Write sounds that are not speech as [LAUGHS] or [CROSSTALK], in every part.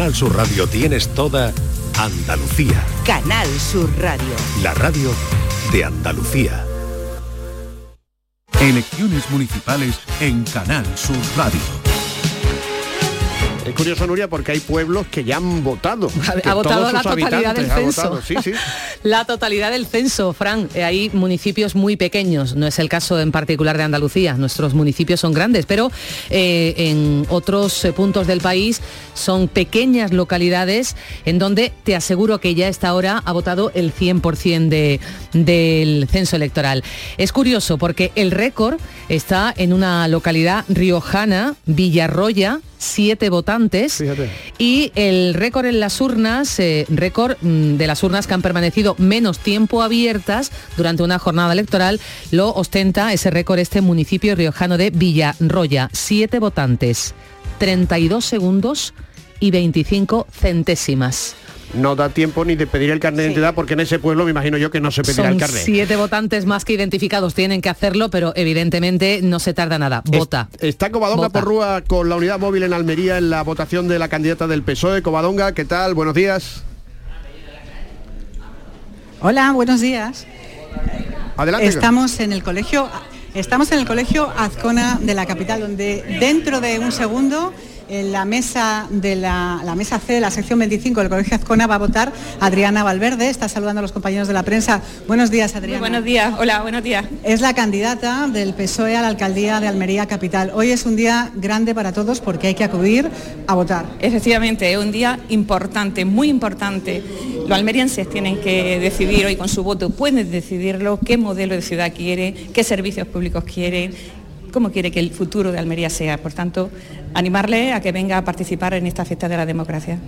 Canal Sur Radio tienes toda Andalucía. Canal Sur Radio. La radio de Andalucía. Elecciones municipales en Canal Sur Radio. Es curioso, Nuria, porque hay pueblos que ya han votado. [LAUGHS] Ha, votado la totalidad del censo. sí, sí. [LAUGHS] la totalidad del censo, Fran. Eh, hay municipios muy pequeños, no es el caso en particular de Andalucía. Nuestros municipios son grandes, pero eh, en otros eh, puntos del país son pequeñas localidades en donde te aseguro que ya a esta hora ha votado el 100% de, del censo electoral. Es curioso porque el récord está en una localidad riojana, Villarroya, siete votantes y el récord en las urnas, eh, récord mm, de las urnas que han permanecido menos tiempo abiertas durante una jornada electoral, lo ostenta ese récord este municipio riojano de Villarroya, siete votantes, 32 segundos y 25 centésimas no da tiempo ni de pedir el carnet de identidad porque en ese pueblo me imagino yo que no se pedirá el carnet. Siete votantes más que identificados tienen que hacerlo, pero evidentemente no se tarda nada. Vota. está Covadonga por Rúa con la unidad móvil en Almería en la votación de la candidata del PSOE. Covadonga, ¿qué tal? Buenos días. Hola, buenos días. Adelante. Estamos en el colegio Estamos en el colegio Azcona de la capital, donde dentro de un segundo en la mesa de la, mesa C de la sección 25 del Colegio Azcona va a votar Adriana Valverde. Está saludando a los compañeros de la prensa. Buenos días, Adriana. buenos días, hola, buenos días. Es la candidata del PSOE a la alcaldía de Almería Capital. Hoy es un día grande para todos porque hay que acudir a votar. Efectivamente, es un día importante, muy importante. Los almerienses tienen que decidir hoy con su voto, pueden decidirlo, qué modelo de ciudad quieren, qué servicios públicos quieren, cómo quiere que el futuro de Almería sea. Por tanto, animarle a que venga a participar en esta fiesta de la democracia.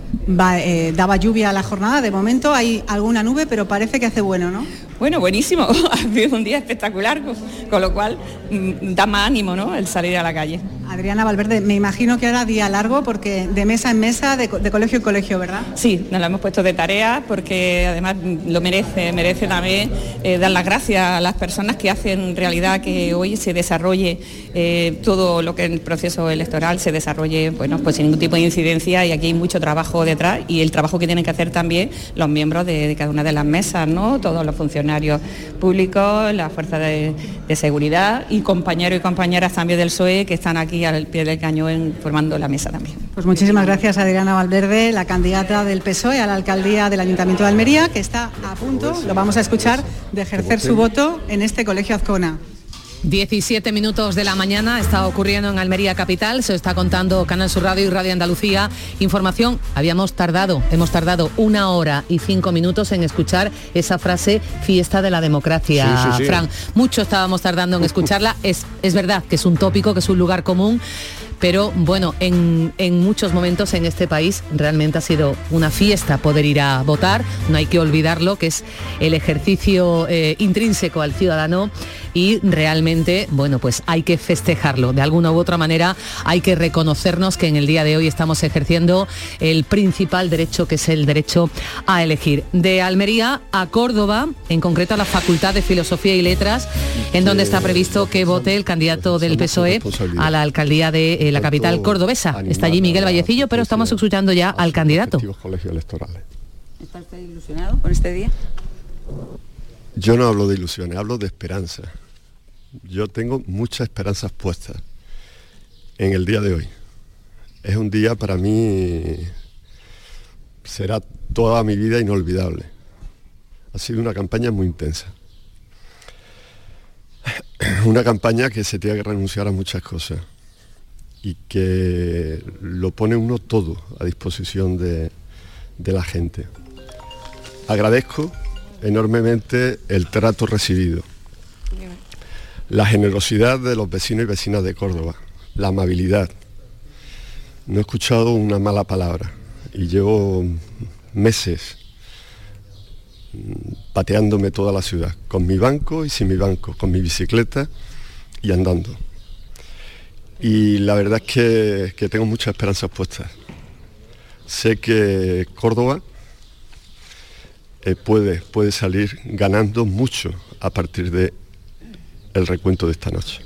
Eh, daba lluvia a la jornada, de momento hay alguna nube, pero parece que hace bueno, ¿no? Bueno, buenísimo, [LAUGHS] ha sido un día espectacular, con, lo cual mm, da más ánimo ¿no? el salir a la calle. Adriana Valverde, me imagino que ahora día largo porque de mesa en mesa, de, colegio en colegio, ¿verdad? Sí, nos lo hemos puesto de tarea porque además lo merece, merece también eh, dar las gracias a las personas que hacen realidad que hoy se desarrolle eh, todo lo que en el proceso electoral se desarrolle bueno, pues sin ningún tipo de incidencia y aquí hay mucho trabajo detrás y el trabajo que tienen que hacer también los miembros de, cada una de las mesas, ¿no? todos los funcionarios públicos, las fuerzas de, seguridad y compañeros y compañeras también del PSOE que están aquí al pie del cañón formando la mesa también. Pues muchísimas gracias Adriana Valverde, la candidata del PSOE a la alcaldía del Ayuntamiento de Almería, que está a punto, lo vamos a escuchar, de ejercer su voto en este colegio Azcona. 17 minutos de la mañana está ocurriendo en Almería Capital, se está contando Canal Sur Radio y Radio Andalucía. Información, habíamos tardado, hemos tardado una hora y cinco minutos en escuchar esa frase fiesta de la democracia, Fran. Mucho estábamos tardando en escucharla. [LAUGHS] Es, es verdad que es un tópico, que es un lugar común pero bueno, en, muchos momentos en este país realmente ha sido una fiesta poder ir a votar, no hay que olvidarlo, que es el ejercicio eh, intrínseco al ciudadano y realmente, bueno, pues hay que festejarlo. De alguna u otra manera hay que reconocernos que en el día de hoy estamos ejerciendo el principal derecho, que es el derecho a elegir. De Almería a Córdoba, en concreto a la Facultad de Filosofía y Letras, en donde está previsto que vote el candidato del PSOE a la alcaldía de eh, la capital cordobesa. Está allí Miguel Vallecillo, pero estamos escuchando ya al candidato. ¿Está usted ilusionado con este día? Yo no hablo de ilusiones, hablo de esperanza. Yo tengo muchas esperanzas puestas en el día de hoy. Es un día para mí, será toda mi vida inolvidable. Ha sido una campaña muy intensa. [CLEARS THROAT] Una campaña que se tiene que renunciar a muchas cosas y que lo pone uno todo a disposición de, la gente. Agradezco enormemente el trato recibido, la generosidad de los vecinos y vecinas de Córdoba, la amabilidad. No he escuchado una mala palabra y llevo meses pateándome toda la ciudad, con mi banco y sin mi banco, con mi bicicleta y andando y la verdad es que, tengo muchas esperanzas puestas. Sé que Córdoba eh, puede, puede salir ganando mucho a partir de el recuento de esta noche.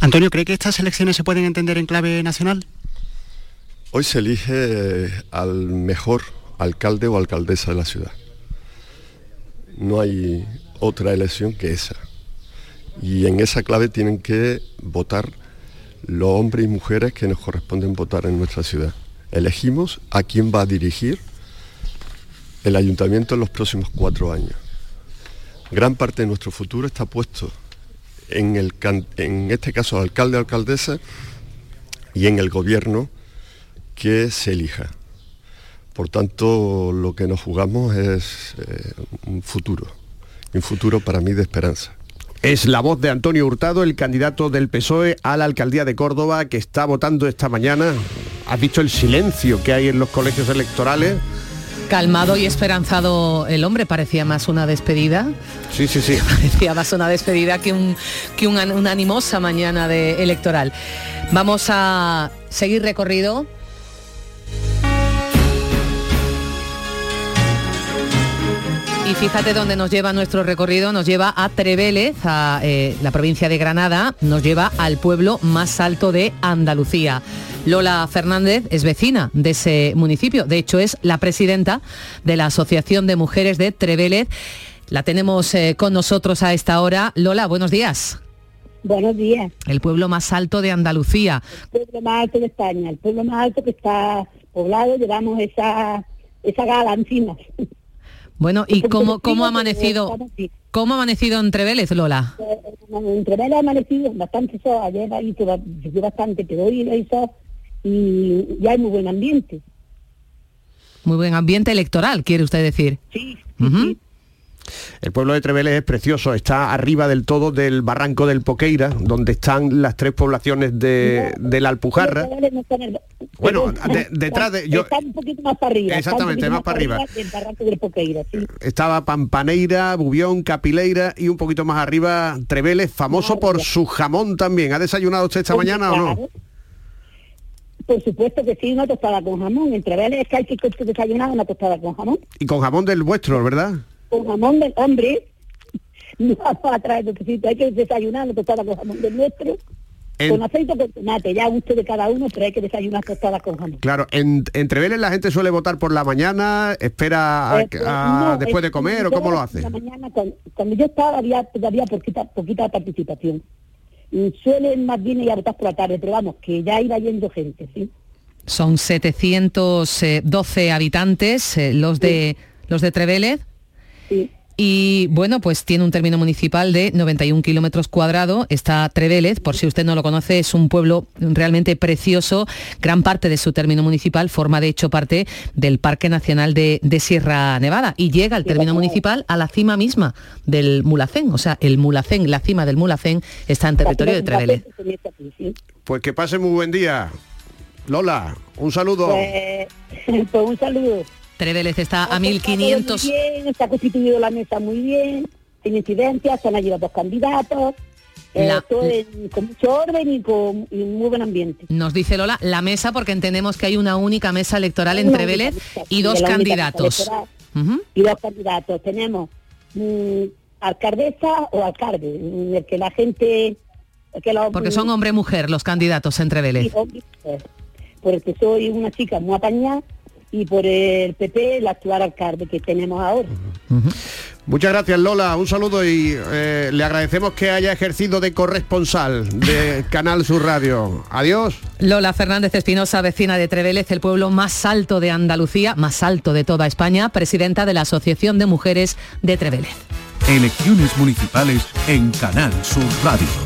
Antonio, ¿cree que estas elecciones se pueden entender en clave nacional? Hoy se elige al mejor alcalde o alcaldesa de la ciudad. No hay otra elección que esa. Y en esa clave tienen que votar los hombres y mujeres que nos corresponden votar en nuestra ciudad. Elegimos a quién va a dirigir el ayuntamiento en los próximos cuatro años. Gran parte de nuestro futuro está puesto en, el, en este caso alcalde alcaldesa y en el gobierno que se elija. Por tanto, lo que nos jugamos es eh, un futuro, un futuro para mí de esperanza. Es la voz de Antonio Hurtado, el candidato del PSOE a la alcaldía de Córdoba, que está votando esta mañana. ¿Has visto el silencio que hay en los colegios electorales? Calmado y esperanzado el hombre, parecía más una despedida. Sí, sí, sí. [LAUGHS] Parecía más una despedida que, un, que una, una animosa mañana de electoral. Vamos a seguir recorrido Y fíjate dónde nos lleva nuestro recorrido, nos lleva a Trevélez, a eh, la provincia de Granada, nos lleva al pueblo más alto de Andalucía. Lola Fernández es vecina de ese municipio, de hecho es la presidenta de la Asociación de Mujeres de Trevélez. La tenemos eh, con nosotros a esta hora. Lola, buenos días. Buenos días. El pueblo más alto de Andalucía. El pueblo más alto de España, el pueblo más alto que está poblado, llevamos esa, esa gala encima. Bueno, ¿y cómo, cómo ha amanecido? ¿Cómo ha amanecido entre Vélez, Lola? Entre Vélez ha amanecido bastante sol, ayer hizo, bastante, pero hoy hizo y ya hay muy buen ambiente. Muy buen ambiente electoral, quiere usted decir. Sí, sí. El pueblo de Treveles es precioso, está arriba del todo del barranco del Poqueira, donde están las tres poblaciones de, la Alpujarra. bueno, detrás de... Yo, está un poquito más para arriba. Exactamente, más, para arriba. Estaba Pampaneira, Bubión, Capileira y un poquito más arriba Treveles, famoso por su jamón también. ¿Ha desayunado usted esta mañana o no? Por supuesto que sí, una tostada con jamón. En Treveles es que hay que desayunar una tostada con jamón. Y con jamón del vuestro, ¿verdad? Con jamón del hombre, [LAUGHS] no vamos a traer necesito, hay que desayunar tostada con jamón del nuestro. Con aceite con tomate, ya gusto de cada uno, pero hay que desayunar tostadas con jamón. Claro, en, entre Vélez la gente suele votar por la mañana, espera eh, pues, después de comer o cómo lo hace. La mañana, cuando, yo estaba había todavía poquita, poquita participación. Y suelen más bien ir a votar por la tarde, pero vamos, que ya iba yendo gente, ¿sí? Son 712 habitantes, eh, los de los de Trevélez. Y bueno, pues tiene un término municipal de 91 kilómetros cuadrados. Está Trevélez, por si usted no lo conoce, es un pueblo realmente precioso. Gran parte de su término municipal forma de hecho parte del Parque Nacional de, Sierra Nevada y llega el término municipal a la cima misma del Mulacén. O sea, el Mulacén, la cima del Mulacén está en territorio de Trevélez. Pues que pase muy buen día. Lola, un saludo. pues, [LAUGHS] pues un saludo. Trevelez está a 1500. Está, bien, está constituido la mesa muy bien, sin incidencias, se han allí dos candidatos. Eh, con mucho orden y con muy buen ambiente. Nos dice Lola, la mesa porque entendemos que hay una única mesa electoral en Trevelez y dos candidatos. Y dos candidatos. Tenemos mm, alcaldesa o alcalde, en el que la gente... porque son hombre-mujer los candidatos en Trevelez. porque soy una chica muy apañada y por el PP el actual alcalde que tenemos ahora. Muchas gracias Lola, un saludo y eh, le agradecemos que haya ejercido de corresponsal de [LAUGHS] Canal Sur Radio. Adiós. Lola Fernández Espinosa, vecina de Trevélez, el pueblo más alto de Andalucía, más alto de toda España, presidenta de la Asociación de Mujeres de Trevélez. Elecciones municipales en Canal Sur Radio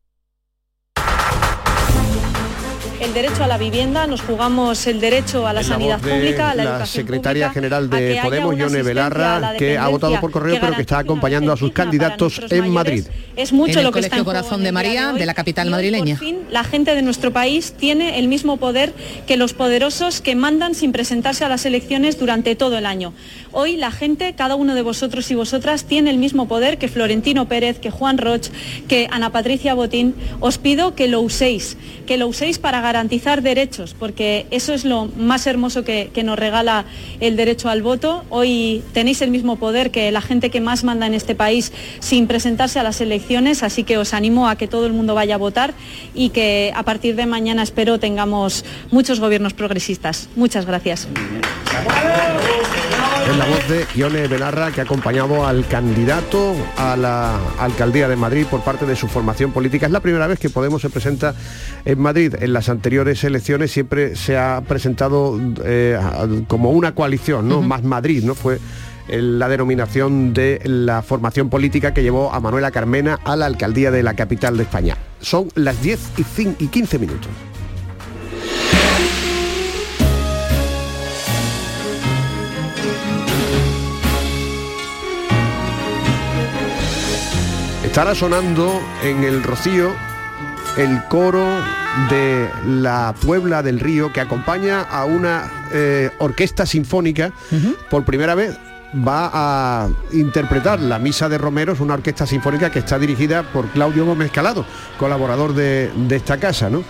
El derecho a la vivienda, nos jugamos el derecho a la sanidad pública, a la, la secretaria general de Podemos, Yone Belarra, que ha votado por correo, pero que está acompañando a sus candidatos en Madrid. Es mucho lo que está en Corazón de María, de, la capital madrileña. Por fin, la gente de nuestro país tiene el mismo poder que los poderosos que mandan sin presentarse a las elecciones durante todo el año. Hoy la gente, cada uno de vosotros y vosotras, tiene el mismo poder que Florentino Pérez, que Juan Roch, que Ana Patricia Botín. Os pido que lo uséis, que lo uséis para garantizar derechos, porque eso es lo más hermoso que, nos regala el derecho al voto. Hoy tenéis el mismo poder que la gente que más manda en este país sin presentarse a las elecciones, así que os animo a que todo el mundo vaya a votar y que a partir de mañana espero tengamos muchos gobiernos progresistas. Muchas gracias. Es la voz de Ione Belarra que ha acompañado al candidato a la alcaldía de Madrid por parte de su formación política. Es la primera vez que Podemos se presenta en Madrid. En las anteriores elecciones siempre se ha presentado eh, como una coalición, ¿no? Más Madrid, ¿no? Fue la denominación de la formación política que llevó a Manuela Carmena a la alcaldía de la capital de España. Son las 10 y 15 minutos. Estará sonando en el Rocío el coro de la Puebla del Río que acompaña a una eh, orquesta sinfónica por primera vez va a interpretar la Misa de Romeros, una orquesta sinfónica que está dirigida por Claudio Gómez Calado, colaborador de, de esta casa, ¿no?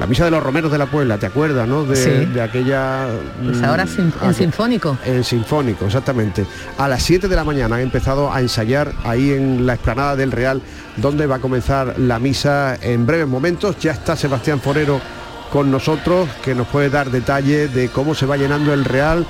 La misa de los romeros de la Puebla, ¿te acuerdas, no? De, aquella... Pues ahora en sinfónico. En sinfónico, exactamente. A las 7 de la mañana ha empezado a ensayar ahí en la explanada del Real, donde va a comenzar la misa en breves momentos. Ya está Sebastián Forero con nosotros, que nos puede dar detalles de cómo se va llenando el Real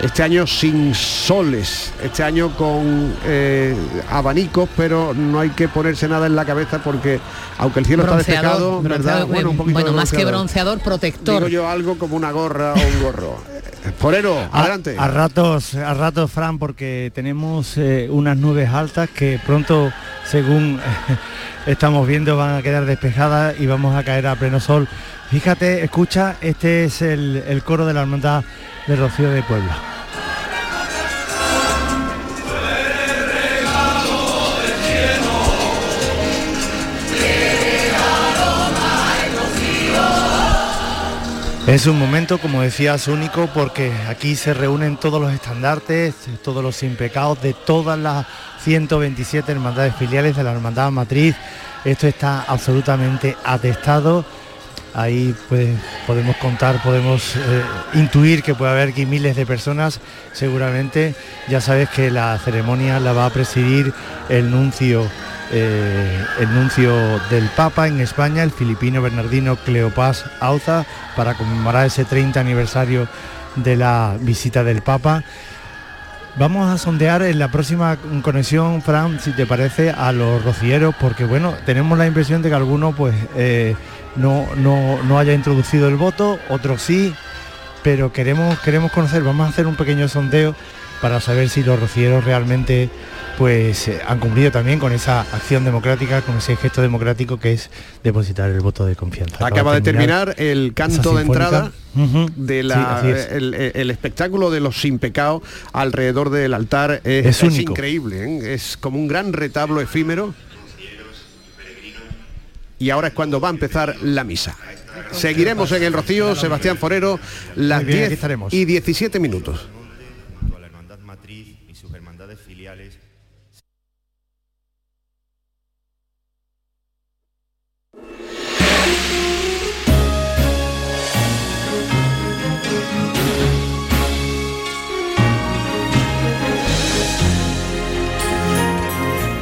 este año sin soles, este año con eh, abanicos, pero no hay que ponerse nada en la cabeza porque aunque el cielo está despejado, ¿verdad? Bueno, bueno más que bronceador, protector. Digo yo algo como una gorra o un gorro. [LAUGHS] Porero, adelante. A, ratos, a ratos, Fran, porque tenemos eh, unas nubes altas que pronto, según [LAUGHS] estamos viendo, van a quedar despejadas y vamos a caer a pleno sol. Fíjate, escucha, este es el, el coro de la hermandad de Rocío de Puebla. Es un momento, como decías, único porque aquí se reúnen todos los estandartes, todos los impecados de todas las 127 hermandades filiales de la hermandad matriz. Esto está absolutamente atestado ahí pues podemos contar, podemos eh, intuir que puede haber aquí miles de personas, seguramente ya sabes que la ceremonia la va a presidir el nuncio, eh, el nuncio del Papa en España, el filipino Bernardino Cleopas Auza, para conmemorar ese 30 aniversario de la visita del Papa. Vamos a sondear en la próxima conexión, Fran, si te parece, a los rocieros, porque bueno, tenemos la impresión de que algunos pues eh, no, no, haya introducido el voto, otros sí, pero queremos, queremos conocer, vamos a hacer un pequeño sondeo para saber si los rocieros realmente pues eh, han cumplido también con esa acción democrática, con ese gesto democrático que es depositar el voto de confianza. Acaba, de terminar, el canto de entrada de la, el, espectáculo de los sin pecado alrededor del altar es, increíble, ¿eh? es como un gran retablo efímero y ahora es cuando va a empezar la misa. Seguiremos en el Rocío, Sebastián Forero, las 10 y 17 minutos.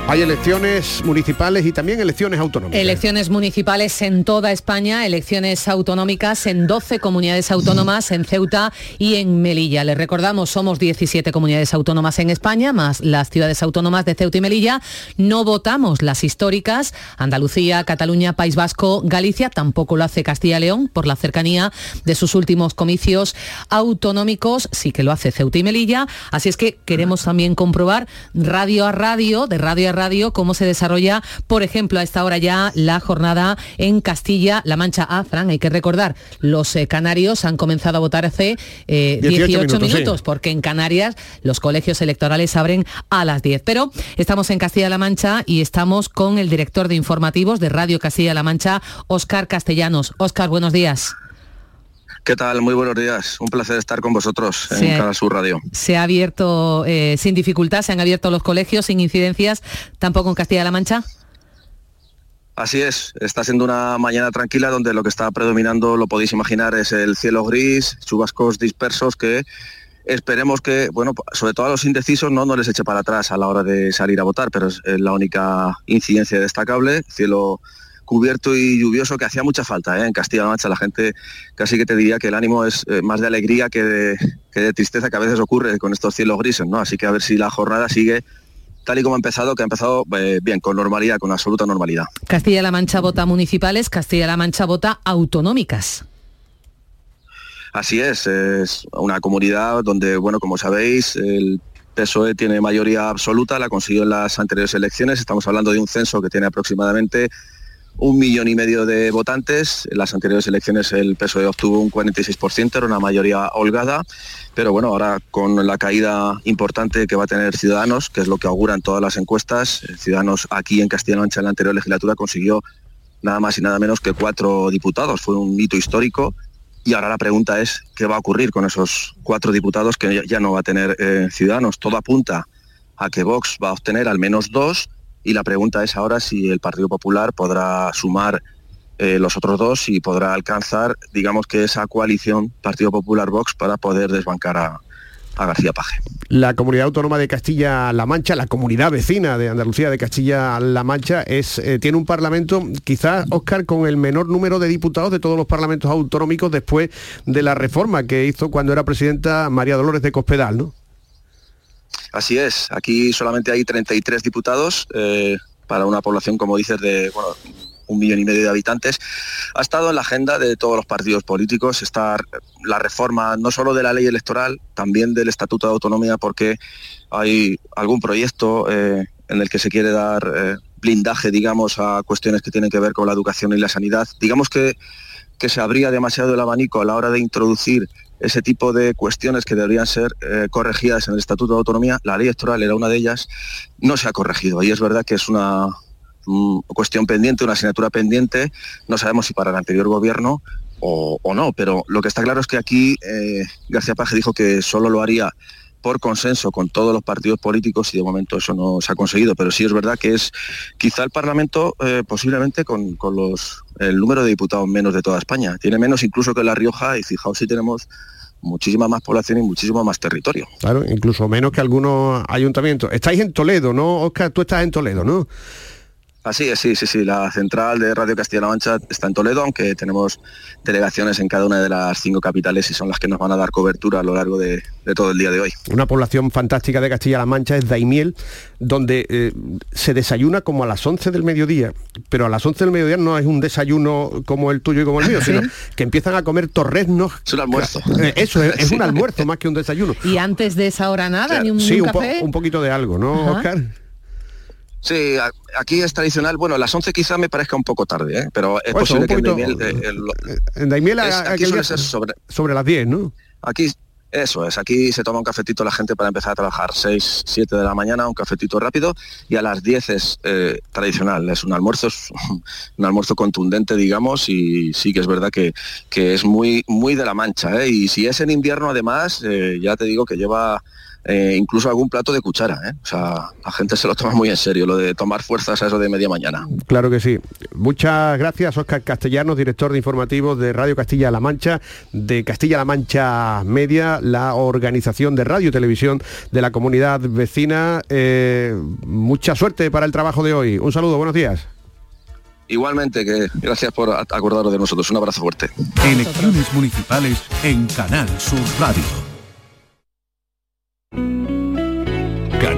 Hay elecciones municipales y también elecciones autonómicas. Elecciones municipales en toda España, elecciones autonómicas en 12 comunidades autónomas, en Ceuta y en Melilla. Les recordamos, somos 17 comunidades autónomas en España, más las ciudades autónomas de Ceuta y Melilla. No votamos las históricas, Andalucía, Cataluña, País Vasco, Galicia, tampoco lo hace Castilla y León por la cercanía de sus últimos comicios autonómicos, sí que lo hace Ceuta y Melilla. Así es que queremos también comprobar radio a radio, de radio a radio cómo se desarrolla, por ejemplo, a esta hora ya la jornada en Castilla-La Mancha. Ah, Fran, hay que recordar, los eh, canarios han comenzado a votar hace 18, eh, minutos, porque en Canarias los colegios electorales abren a las 10. Pero estamos en Castilla-La Mancha y estamos con el director de informativos de Radio Castilla-La Mancha, Óscar Castellanos. Óscar, buenos días. ¿Qué tal? Muy buenos días. Un placer estar con vosotros en Canal Sur Radio. Se ha abierto eh, sin dificultad, se han abierto los colegios sin incidencias, tampoco en Castilla-La Mancha. Así es, está siendo una mañana tranquila donde lo que está predominando, lo podéis imaginar, es el cielo gris, chubascos dispersos que esperemos que, bueno, sobre todo a los indecisos no, no les eche para atrás a la hora de salir a votar, pero es la única incidencia destacable, cielo cubierto y lluvioso que hacía mucha falta ¿eh? en Castilla-La Mancha. La gente casi que te diría que el ánimo es eh, más de alegría que de, tristeza que a veces ocurre con estos cielos grises, ¿no? Así que a ver si la jornada sigue tal y como ha empezado, que ha empezado eh, bien, con normalidad, con absoluta normalidad. Castilla-La Mancha vota municipales, Castilla-La Mancha vota autonómicas. Así es, es una comunidad donde, bueno, como sabéis, el PSOE tiene mayoría absoluta, la consiguió en las anteriores elecciones, estamos hablando de un censo que tiene aproximadamente un millón y medio de votantes. En las anteriores elecciones el PSOE obtuvo un 46%, era una mayoría holgada, pero bueno, ahora con la caída importante que va a tener Ciudadanos, que es lo que auguran todas las encuestas, eh, Ciudadanos aquí en Castilla-La Mancha en la anterior legislatura consiguió nada más y nada menos que cuatro diputados. Fue un hito histórico. Y ahora la pregunta es, ¿qué va a ocurrir con esos cuatro diputados que ya no va a tener eh, Ciudadanos? Todo apunta a que Vox va a obtener al menos dos y la pregunta es ahora si el Partido Popular podrá sumar eh, los otros dos y podrá alcanzar, digamos que esa coalición Partido Popular-Vox para poder desbancar a, García Paje. La comunidad autónoma de Castilla-La Mancha, la comunidad vecina de Andalucía de Castilla-La Mancha, es, eh, tiene un parlamento, quizás, Óscar, con el menor número de diputados de todos los parlamentos autonómicos después de la reforma que hizo cuando era presidenta María Dolores de Cospedal, ¿no? Así es, aquí solamente hay 33 diputados eh, para una población, como dices, de un millón y medio de habitantes. Ha estado en la agenda de todos los partidos políticos está la reforma no solo de la ley electoral, también del Estatuto de Autonomía, porque hay algún proyecto eh, en el que se quiere dar eh, blindaje, digamos, a cuestiones que tienen que ver con la educación y la sanidad. Digamos que, que se abría demasiado el abanico a la hora de introducir ese tipo de cuestiones que deberían ser eh, corregidas en el Estatuto de Autonomía, la ley electoral era una de ellas, no se ha corregido. Y es verdad que es una cuestión pendiente, una asignatura pendiente, no sabemos si para el anterior gobierno o, no, pero lo que está claro es que aquí eh, García Paje dijo que solo lo haría por consenso con todos los partidos políticos y de momento eso no se ha conseguido, pero sí es verdad que es quizá el Parlamento eh, posiblemente con, los, el número de diputados menos de toda España. Tiene menos incluso que La Rioja y fijaos si tenemos muchísima más población y muchísimo más territorio. Claro, incluso menos que algunos ayuntamientos. Estáis en Toledo, ¿no, Oscar? Tú estás en Toledo, ¿no? Así es, sí, sí, sí. La central de Radio Castilla-La Mancha está en Toledo, aunque tenemos delegaciones en cada una de las cinco capitales y son las que nos van a dar cobertura a lo largo de, todo el día de hoy. Una población fantástica de Castilla-La Mancha es Daimiel, donde eh, se desayuna como a las 11 del mediodía, pero a las 11 del mediodía no es un desayuno como el tuyo y como el mío, [LAUGHS] sino que empiezan a comer torreznos. Es un almuerzo. [LAUGHS] Eh, eso, es, un almuerzo más que un desayuno. ¿Y antes de esa hora nada? ¿Ni un, sí, café? un, poquito de algo, ¿no, Oscar? Sí, aquí es tradicional. Bueno, las 11 quizá me parezca un poco tarde, ¿eh? pero es posible que en Daimiel... Eh, en Daimiel aquí suele ser sobre, sobre las 10, ¿no? Aquí, eso es, aquí se toma un cafetito la gente para empezar a trabajar 6, 7 de la mañana, un cafetito rápido, y a las 10 es eh, tradicional, es un almuerzo, es un almuerzo contundente, digamos, y sí que es verdad que, que es muy, muy de la mancha, ¿eh? y si es en invierno además, ya te digo que lleva eh, incluso algún plato de cuchara. ¿eh? O sea, la gente se lo toma muy en serio, lo de tomar fuerzas a eso de media mañana. Claro que sí. Muchas gracias, Oscar Castellanos, director de informativos de Radio Castilla-La Mancha, de Castilla-La Mancha Media, la organización de radio y televisión de la comunidad vecina. Eh, mucha suerte para el trabajo de hoy. Un saludo, buenos días. Igualmente, que gracias por acordaros de nosotros. Un abrazo fuerte. Elecciones municipales en Canal Sur Radio.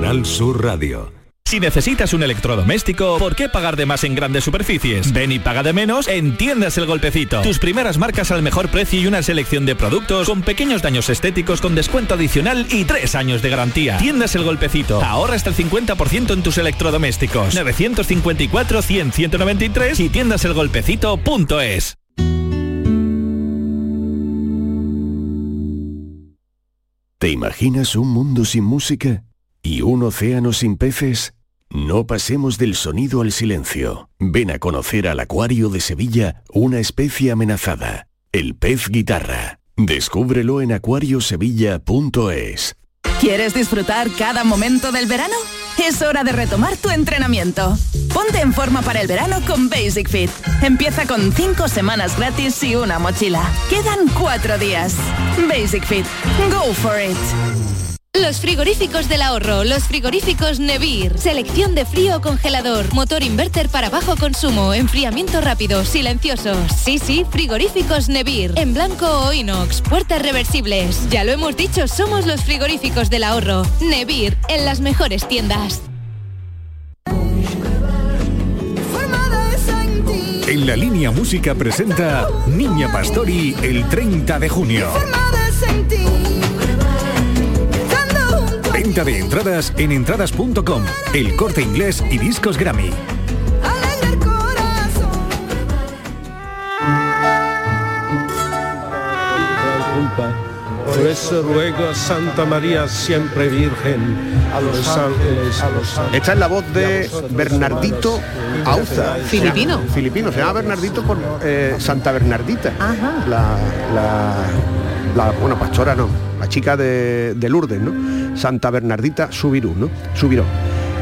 Canal Sur Radio. Si necesitas un electrodoméstico, ¿por qué pagar de más en grandes superficies? Ven y paga de menos en Tiendas El Golpecito. Tus primeras marcas al mejor precio y una selección de productos con pequeños daños estéticos con descuento adicional y tres años de garantía. Tiendas El Golpecito. Ahorra hasta el 50% en tus electrodomésticos. 954-100-193 y tiendaselgolpecito.es. ¿Te imaginas un mundo sin música? ¿Y un océano sin peces? No pasemos del sonido al silencio. Ven a conocer al Acuario de Sevilla, una especie amenazada, el pez guitarra. Descúbrelo en acuariosevilla.es. ¿Quieres disfrutar cada momento del verano? Es hora de retomar tu entrenamiento. Ponte en forma para el verano con Basic Fit. Empieza con 5 semanas gratis y una mochila. Quedan 4 días. Basic Fit. Go for it. Los frigoríficos del ahorro, los frigoríficos Nevir, selección de frío o congelador, motor inverter para bajo consumo, enfriamiento rápido, silenciosos. Sí, sí, frigoríficos Nevir, en blanco o inox, puertas reversibles. Ya lo hemos dicho, somos los frigoríficos del ahorro. Nevir, en las mejores tiendas. En la línea música presenta Niña Pastori el 30 de junio. Venta de entradas en entradas.com, el corte inglés y discos Grammy. Por eso ruego a Santa María siempre Virgen, a los ángeles, a los ángeles. Esta es la voz de Bernardito Auza. Filipino. Filipino, se llama Bernardito por eh, Santa Bernardita. La, la, la- bueno, pastora no, la chica de, de Lourdes, ¿no? Santa Bernardita Subirú, ¿no? Subiró.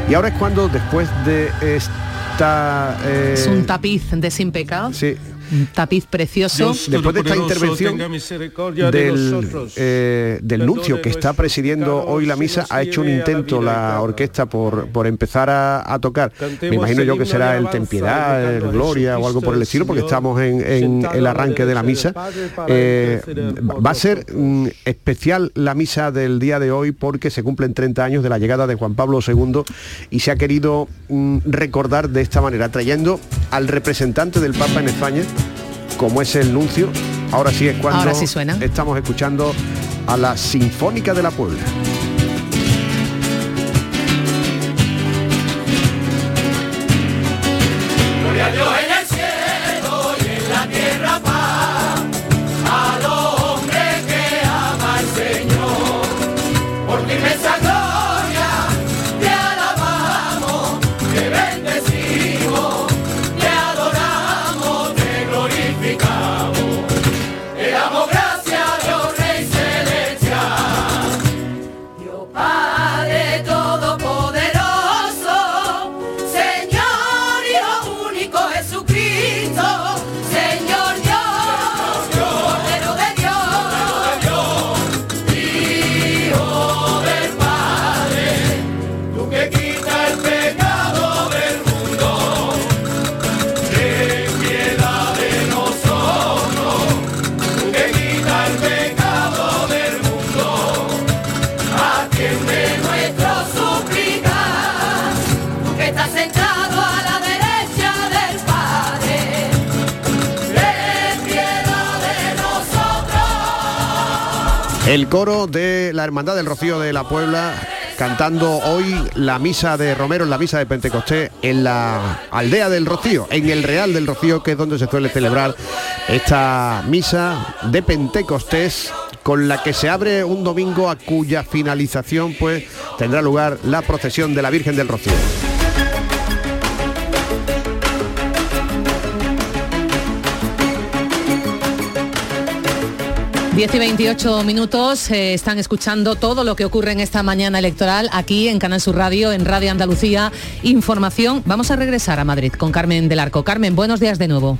Y ahora es cuando después de esta... eh, Es un tapiz de sin pecado. Sí. Un tapiz precioso. Después de esta intervención del, eh, del nuncio que está presidiendo hoy la misa, ha hecho un intento la orquesta por, por empezar a, a tocar. Me imagino yo que será el Ten Piedad, el Gloria o algo por el estilo, porque estamos en, en el arranque de la misa. Eh, va a ser mm, especial la misa del día de hoy porque se cumplen 30 años de la llegada de Juan Pablo II y se ha querido mm, recordar de esta manera, trayendo al representante del Papa en España, como es el nuncio. Ahora sí es cuando Ahora sí suena. estamos escuchando a la Sinfónica de la Puebla. El coro de la Hermandad del Rocío de la Puebla cantando hoy la misa de Romero, la misa de Pentecostés en la aldea del Rocío, en el Real del Rocío, que es donde se suele celebrar esta misa de Pentecostés con la que se abre un domingo a cuya finalización pues tendrá lugar la procesión de la Virgen del Rocío. 10 y 28 minutos, eh, están escuchando todo lo que ocurre en esta mañana electoral aquí en Canal Sur Radio, en Radio Andalucía Información. Vamos a regresar a Madrid con Carmen del Arco. Carmen, buenos días de nuevo.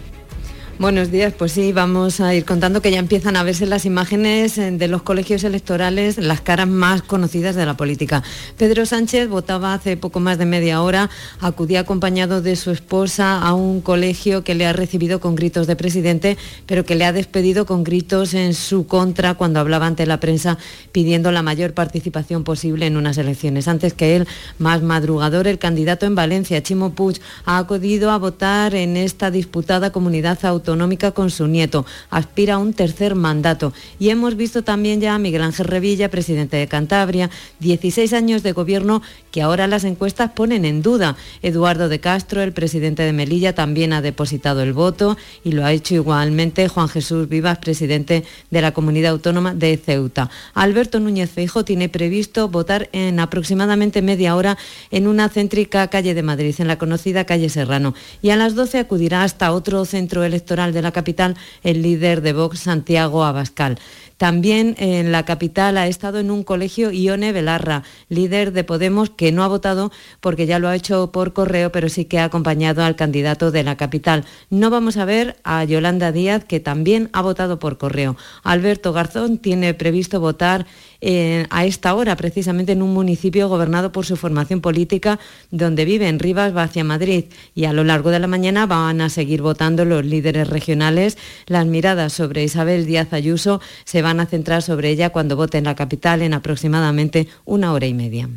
Buenos días, pues sí, vamos a ir contando que ya empiezan a verse las imágenes eh, de los colegios electorales, las caras más conocidas de la política. Pedro Sánchez votaba hace poco más de media hora, acudía acompañado de su esposa a un colegio que le ha recibido con gritos de presidente, pero que le ha despedido con gritos en su contra cuando hablaba ante la prensa pidiendo la mayor participación posible en unas elecciones. Antes que él, más madrugador, el candidato en Valencia, Chimo Puig, ha acudido a votar en esta disputada comunidad autónoma autonómica con su nieto. Aspira a un tercer mandato. Y hemos visto también ya a Miguel Ángel Revilla, presidente de Cantabria, 16 años de gobierno que ahora las encuestas ponen en duda. Eduardo de Castro, el presidente de Melilla, también ha depositado el voto y lo ha hecho igualmente Juan Jesús Vivas, presidente de la comunidad autónoma de Ceuta. Alberto Núñez Feijo tiene previsto votar en aproximadamente media hora en una céntrica calle de Madrid, en la conocida calle Serrano. Y a las 12 acudirá hasta otro centro electoral de la capital el líder de Vox, Santiago Abascal. También en la capital ha estado en un colegio Ione Belarra, líder de Podemos, que no ha votado porque ya lo ha hecho por correo, pero sí que ha acompañado al candidato de la capital. No vamos a ver a Yolanda Díaz, que también ha votado por correo. Alberto Garzón tiene previsto votar eh, a esta hora, precisamente en un municipio gobernado por su formación política, donde vive en Rivas, va hacia Madrid. Y a lo largo de la mañana van a seguir votando los líderes regionales. Las miradas sobre Isabel Díaz Ayuso se van a centrar sobre ella cuando vote en la capital en aproximadamente una hora y media.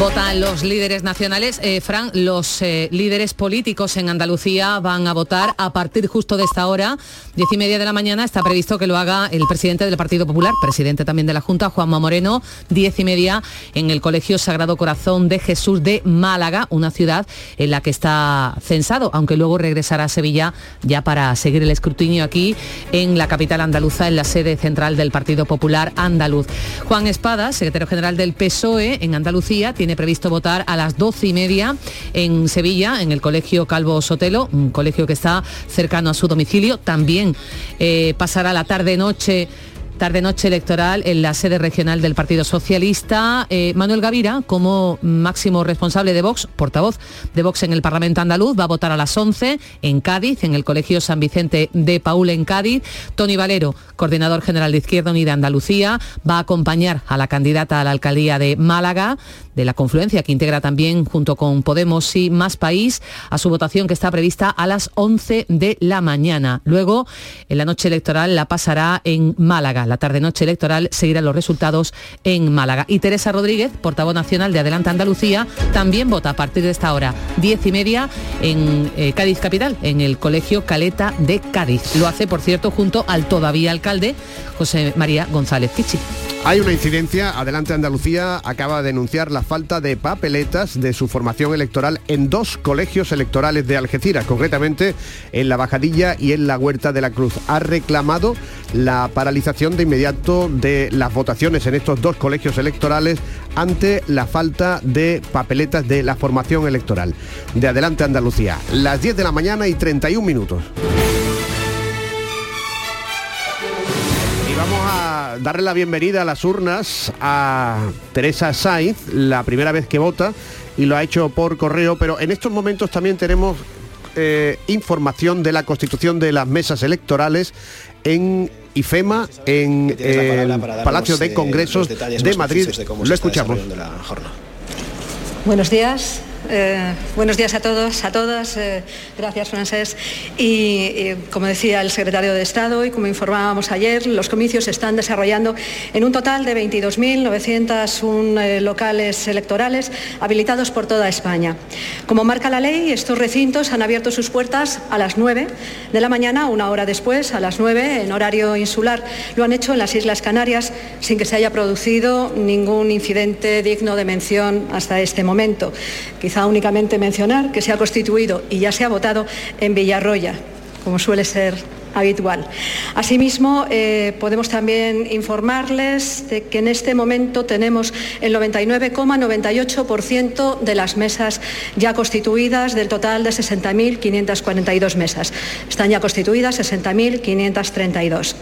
Votan los líderes nacionales. Eh, Fran, los eh, líderes políticos en Andalucía van a votar a partir justo de esta hora, diez y media de la mañana. Está previsto que lo haga el presidente del Partido Popular, presidente también de la Junta, Juanma Moreno, diez y media en el Colegio Sagrado Corazón de Jesús de Málaga, una ciudad en la que está censado, aunque luego regresará a Sevilla ya para seguir el escrutinio aquí en la capital andaluza, en la sede central del Partido Popular andaluz. Juan Espada, secretario general del PSOE en Andalucía, tiene previsto votar a las doce y media en Sevilla, en el Colegio Calvo Sotelo, un colegio que está cercano a su domicilio. También eh, pasará la tarde-noche tarde-noche electoral en la sede regional del Partido Socialista. Eh, Manuel Gavira, como máximo responsable de Vox, portavoz de Vox en el Parlamento andaluz, va a votar a las 11 en Cádiz, en el Colegio San Vicente de Paul en Cádiz. Tony Valero, coordinador general de Izquierda Unida Andalucía, va a acompañar a la candidata a la alcaldía de Málaga, de la confluencia que integra también junto con Podemos y Más País, a su votación que está prevista a las 11 de la mañana. Luego, en la noche electoral la pasará en Málaga la tarde-noche electoral seguirán los resultados en Málaga. Y Teresa Rodríguez, portavoz nacional de Adelante Andalucía, también vota a partir de esta hora, diez y media, en eh, Cádiz Capital, en el Colegio Caleta de Cádiz. Lo hace, por cierto, junto al todavía alcalde José María González Pichi. Hay una incidencia, Adelante Andalucía acaba de denunciar la falta de papeletas de su formación electoral en dos colegios electorales de Algeciras, concretamente en la Bajadilla y en la Huerta de la Cruz. Ha reclamado la paralización de inmediato de las votaciones en estos dos colegios electorales ante la falta de papeletas de la formación electoral. De Adelante Andalucía, las 10 de la mañana y 31 minutos. Darle la bienvenida a las urnas a Teresa Sainz, la primera vez que vota y lo ha hecho por correo, pero en estos momentos también tenemos eh, información de la constitución de las mesas electorales en IFEMA, en el Palacio de eh, Congresos de Madrid. Lo escuchamos. Buenos días. Eh, buenos días a todos, a todas. Eh, gracias, Francés. Y, como decía el secretario de Estado y como informábamos ayer, los comicios se están desarrollando en un total de 22.901 eh, locales electorales habilitados por toda España. Como marca la ley, estos recintos han abierto sus puertas a las 9 de la mañana, una hora después, a las 9 en horario insular. Lo han hecho en las Islas Canarias sin que se haya producido ningún incidente digno de mención hasta este momento. Quizá únicamente mencionar que se ha constituido y ya se ha votado en Villarroya, como suele ser habitual. Asimismo, eh, podemos también informarles de que en este momento tenemos el 99,98% de las mesas ya constituidas del total de 60.542 mesas. Están ya constituidas 60.532.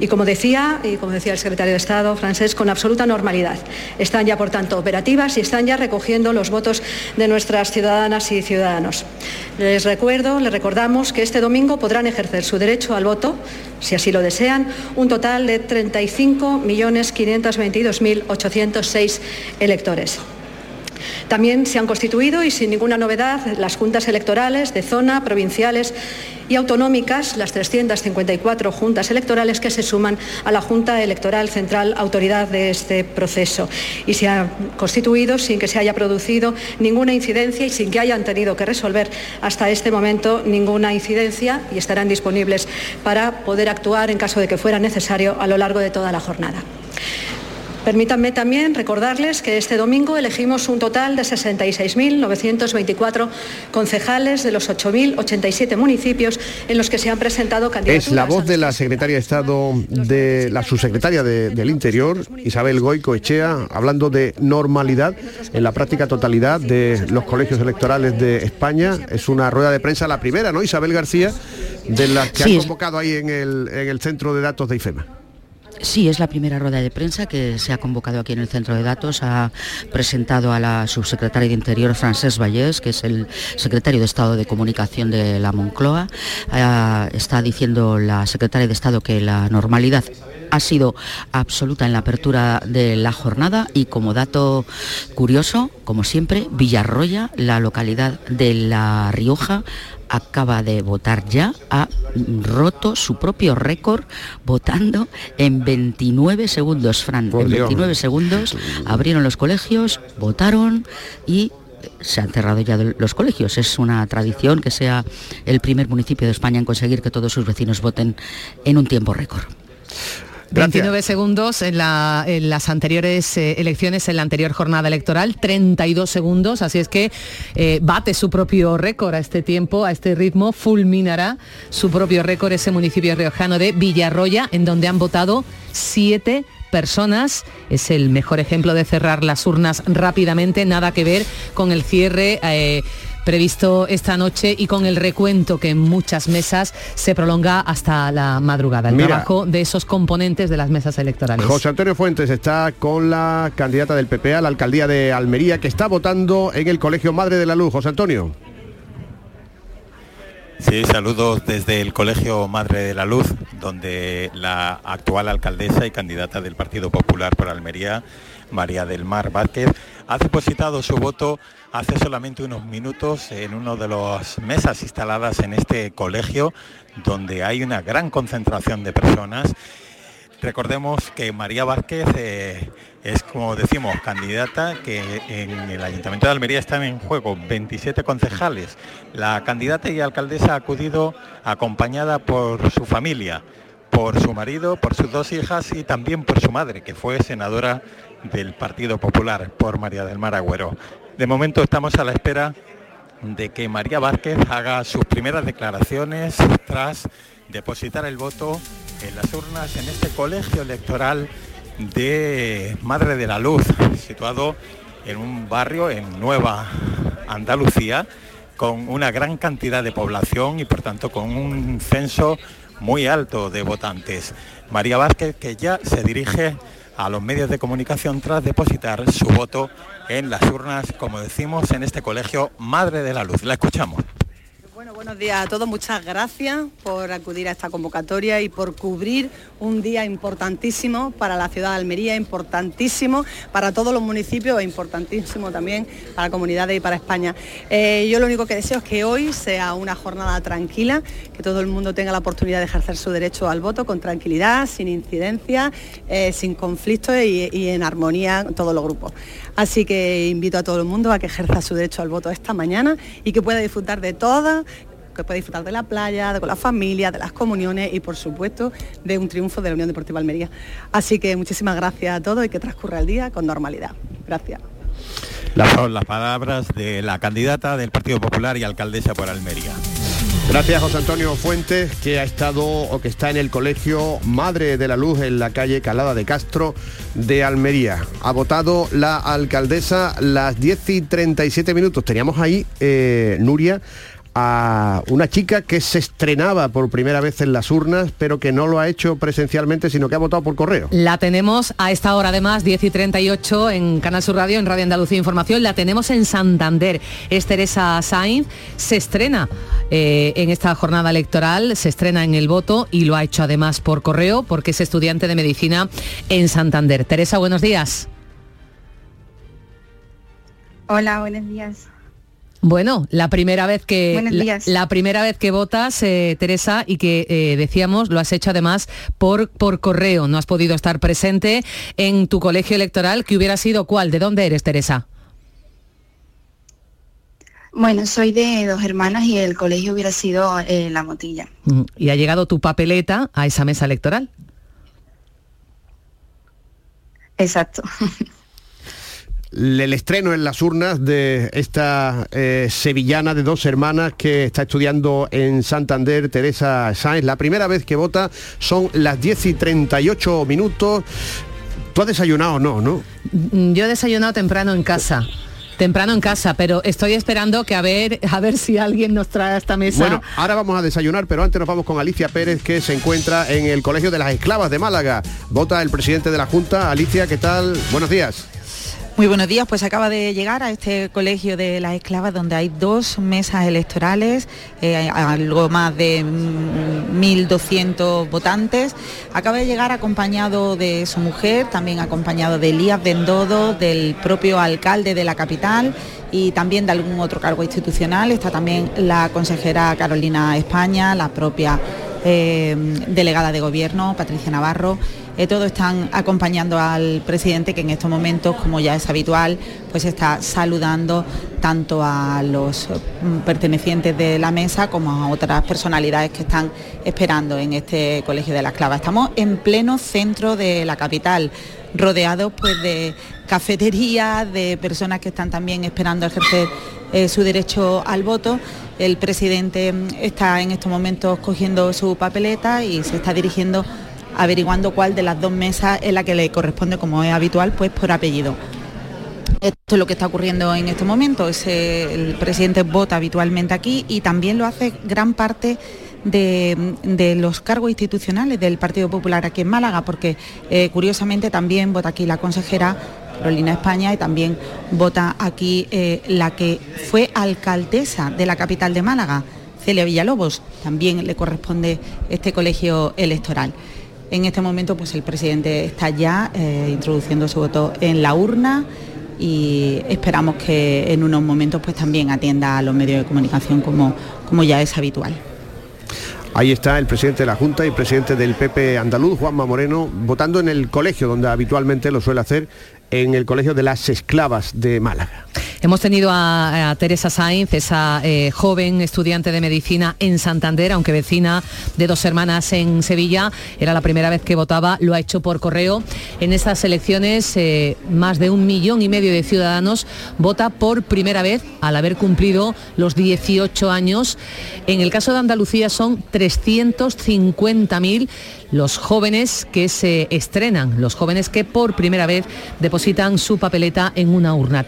Y como decía, y como decía el secretario de Estado francés, con absoluta normalidad. Están ya, por tanto, operativas y están ya recogiendo los votos de nuestras ciudadanas y ciudadanos. Les recuerdo, les recordamos que este domingo podrán ejercer su derecho al voto, si así lo desean, un total de 35.522.806 electores. También se han constituido y sin ninguna novedad las juntas electorales de zona, provinciales y autonómicas, las 354 juntas electorales que se suman a la Junta Electoral Central, autoridad de este proceso. Y se han constituido sin que se haya producido ninguna incidencia y sin que hayan tenido que resolver hasta este momento ninguna incidencia y estarán disponibles para poder actuar en caso de que fuera necesario a lo largo de toda la jornada. Permítanme también recordarles que este domingo elegimos un total de 66.924 concejales de los 8.087 municipios en los que se han presentado candidaturas. Es la voz de la secretaria de Estado, de la subsecretaria de- del Interior, Isabel Goico Echea, hablando de normalidad en la práctica totalidad de los colegios electorales de España. Es una rueda de prensa, la primera, ¿no? Isabel García, de la que Sí, han convocado ahí en el, en el centro de datos de IFEMA. Sí, es la primera rueda de prensa que se ha convocado aquí en el centro de datos. Ha presentado a la subsecretaria de Interior, Francesc Vallès, que es el secretario de Estado de Comunicación de la Moncloa. Ah, está diciendo la secretaria de Estado que la normalidad ha sido absoluta en la apertura de la jornada y como dato curioso, como siempre, Villarroya, la localidad de La Rioja, acaba de votar ya, ha roto su propio récord votando en 29 segundos, Fran. Por en Dios. 29 segundos abrieron los colegios, votaron y se han cerrado ya los colegios. Es una tradición que sea el primer municipio de España en conseguir que todos sus vecinos voten en un tiempo récord. 29 segundos en las anteriores eh, elecciones, en la anterior jornada electoral, 32 segundos, así es que eh, bate su propio récord a este tiempo, a este ritmo, fulminará su propio récord ese municipio riojano de Villarroya, en donde han votado siete personas. Es el mejor ejemplo de cerrar las urnas rápidamente, nada que ver con el cierre. eh, previsto esta noche y con el recuento que en muchas mesas se prolonga hasta la madrugada. El Mira. trabajo de esos componentes de las mesas electorales. José Antonio Fuentes está con la candidata del PP a la alcaldía de Almería, que está votando en el Colegio Madre de la Luz. José Antonio. Sí, saludos desde el Colegio Madre de la Luz, donde la actual alcaldesa y candidata del Partido Popular por Almería, María del Mar Vázquez, ha depositado su voto hace solamente unos minutos en una de las mesas instaladas en este colegio, donde hay una gran concentración de personas. Recordemos que María Vázquez eh, es, como decimos, candidata que en el Ayuntamiento de Almería están en juego 27 concejales. La candidata y alcaldesa ha acudido acompañada por su familia, por su marido, por sus dos hijas y también por su madre, que fue senadora del Partido Popular, por María del Mar Agüero. De momento estamos a la espera de que María Vázquez haga sus primeras declaraciones tras depositar el voto en las urnas en este colegio electoral de Madre de la Luz, situado en un barrio en Nueva Andalucía, con una gran cantidad de población y por tanto con un censo muy alto de votantes. María Vázquez que ya se dirige a los medios de comunicación tras depositar su voto en las urnas, como decimos, en este colegio Madre de la Luz. La escuchamos. Bueno, buenos días a todos. Muchas gracias por acudir a esta convocatoria y por cubrir un día importantísimo para la ciudad de Almería, importantísimo para todos los municipios e importantísimo también para comunidades y para España. Eh, yo lo único que deseo es que hoy sea una jornada tranquila, que todo el mundo tenga la oportunidad de ejercer su derecho al voto con tranquilidad, sin incidencia, eh, sin conflictos y, y en armonía todos los grupos. Así que invito a todo el mundo a que ejerza su derecho al voto esta mañana y que pueda disfrutar de todas que pueda disfrutar de la playa, de con la familia, de las comuniones y por supuesto de un triunfo de la Unión Deportiva Almería. Así que muchísimas gracias a todos y que transcurra el día con normalidad. Gracias. Son las palabras de la candidata del Partido Popular y alcaldesa por Almería. Gracias José Antonio Fuentes, que ha estado o que está en el colegio Madre de la Luz en la calle Calada de Castro de Almería. Ha votado la alcaldesa las 10 y 37 minutos. Teníamos ahí, eh, Nuria, a una chica que se estrenaba por primera vez en las urnas, pero que no lo ha hecho presencialmente, sino que ha votado por correo. La tenemos a esta hora además, 10 y 38 en Canal Sur Radio, en Radio Andalucía Información. La tenemos en Santander. Es Teresa Sainz. Se estrena eh, en esta jornada electoral, se estrena en el voto y lo ha hecho además por correo porque es estudiante de medicina en Santander. Teresa, buenos días. Hola, buenos días. Bueno, la primera vez que Buenos la, días. la primera vez que votas, eh, Teresa, y que eh, decíamos lo has hecho además por por correo. No has podido estar presente en tu colegio electoral, que hubiera sido cuál. ¿De dónde eres, Teresa? Bueno, soy de dos hermanas y el colegio hubiera sido eh, La Motilla. Mm, Y ha llegado tu papeleta a esa mesa electoral. Exacto. [LAUGHS] el estreno en las urnas de esta eh, sevillana de dos hermanas que está estudiando en Santander, Teresa Sáenz. La primera vez que vota son las 10 y 38 minutos. ¿Tú has desayunado o no, no? Mm, Yo he desayunado temprano en casa. Temprano en casa, pero estoy esperando que a ver, a ver si alguien nos trae a esta mesa. Bueno, ahora vamos a desayunar, pero antes nos vamos con Alicia Pérez, que se encuentra en el Colegio de las Esclavas de Málaga. Vota el presidente de la Junta. Alicia, ¿qué tal? Buenos días. Muy buenos días, pues acaba de llegar a este colegio de las esclavas donde hay dos mesas electorales, eh, algo más de mm, 1.200 votantes. Acaba de llegar acompañado de su mujer, también acompañado de Elías Bendodo, del propio alcalde de la capital y también de algún otro cargo institucional. Está también la consejera Carolina España, la propia eh, delegada de gobierno, Patricia Navarro. Eh, todos están acompañando al presidente que en estos momentos, como ya es habitual, pues está saludando tanto a los mm, pertenecientes de la mesa como a otras personalidades que están esperando en este Colegio de la Esclava. Estamos en pleno centro de la capital, rodeados pues de cafeterías, de personas que están también esperando ejercer eh, su derecho al voto. El presidente mm, está en estos momentos cogiendo su papeleta y se está dirigiendo averiguando cuál de las dos mesas es la que le corresponde, como es habitual, pues por apellido. Esto es lo que está ocurriendo en este momento. Es, el presidente vota habitualmente aquí y también lo hace gran parte de, de los cargos institucionales del Partido Popular aquí en Málaga, porque eh, curiosamente también vota aquí la consejera Carolina España y también vota aquí eh, la que fue alcaldesa de la capital de Málaga, Celia Villalobos. También le corresponde este colegio electoral. En este momento pues el presidente está ya eh, introduciendo su voto en la urna y esperamos que en unos momentos pues también atienda a los medios de comunicación como, como ya es habitual. Ahí está el presidente de la Junta y presidente del PP andaluz, Juanma Moreno, votando en el colegio donde habitualmente lo suele hacer, en el colegio de las esclavas de Málaga. Hemos tenido a, Teresa Sainz, esa eh, joven estudiante de medicina en Santander, aunque vecina de dos hermanas en Sevilla. Era la primera vez que votaba, lo ha hecho por correo. En estas elecciones, eh, más de un millón y medio de ciudadanos vota por primera vez al haber cumplido los 18 años. En el caso de Andalucía son 350.000 los jóvenes que se estrenan, los jóvenes que por primera vez depositan su papeleta en una urna.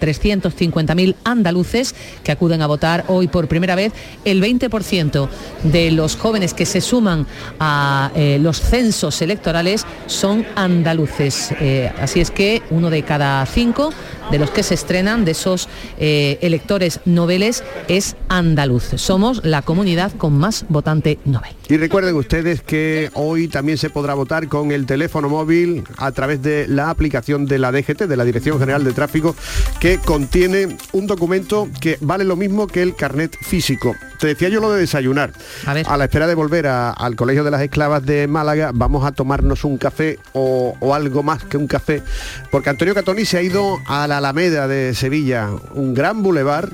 350.000 andaluces que acuden a votar hoy por primera vez. El 20% de los jóvenes que se suman a eh, los censos electorales son andaluces. Eh, así es que uno de cada cinco de los que se estrenan, de esos eh, electores noveles, es andaluz. Somos la comunidad con más votante novel. Y recuerden ustedes que hoy también se podrá votar con el teléfono móvil a través de la aplicación de la DGT, de la Dirección General de Tráfico, que contiene un documento que vale lo mismo que el carnet físico. Te decía yo lo de desayunar. A, la espera de volver a- al Colegio de las Esclavas de Málaga, vamos a tomarnos un café o, o algo más que un café, porque Antonio Catoni se ha ido a la Alameda de Sevilla, un gran bulevar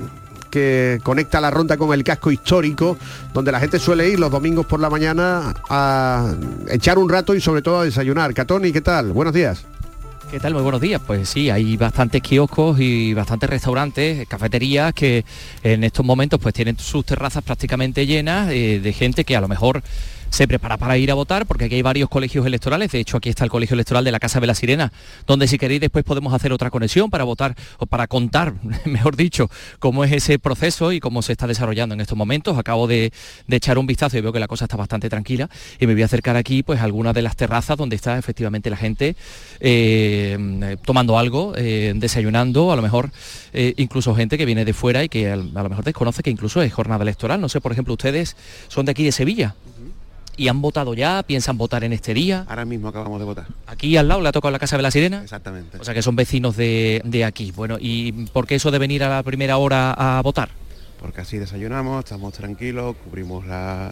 que conecta la ronda con el casco histórico, donde la gente suele ir los domingos por la mañana a echar un rato y sobre todo a desayunar. Catoni, ¿qué tal? Buenos días. ¿Qué tal? Muy buenos días. Pues sí, hay bastantes kioscos y bastantes restaurantes, cafeterías que en estos momentos pues tienen sus terrazas prácticamente llenas eh, de gente que a lo mejor se prepara para ir a votar, porque aquí hay varios colegios electorales, de hecho aquí está el colegio electoral de la Casa de la Sirena, donde si queréis después podemos hacer otra conexión para votar, o para contar, [LAUGHS] mejor dicho, cómo es ese proceso y cómo se está desarrollando en estos momentos. Acabo de, echar un vistazo y veo que la cosa está bastante tranquila y me voy a acercar aquí pues a algunas de las terrazas donde está efectivamente la gente eh, tomando algo, eh, desayunando, a lo mejor eh, incluso gente que viene de fuera y que a lo mejor desconoce que incluso es jornada electoral. No sé, por ejemplo, ustedes son de aquí de Sevilla y han votado ya, piensan votar en este día. Ahora mismo acabamos de votar. Aquí al lado le ha tocado la Casa de la Sirena. Exactamente. O sea que son vecinos de, de aquí. Bueno, ¿y por qué eso de venir a la primera hora a votar? Porque así desayunamos, estamos tranquilos, cubrimos la,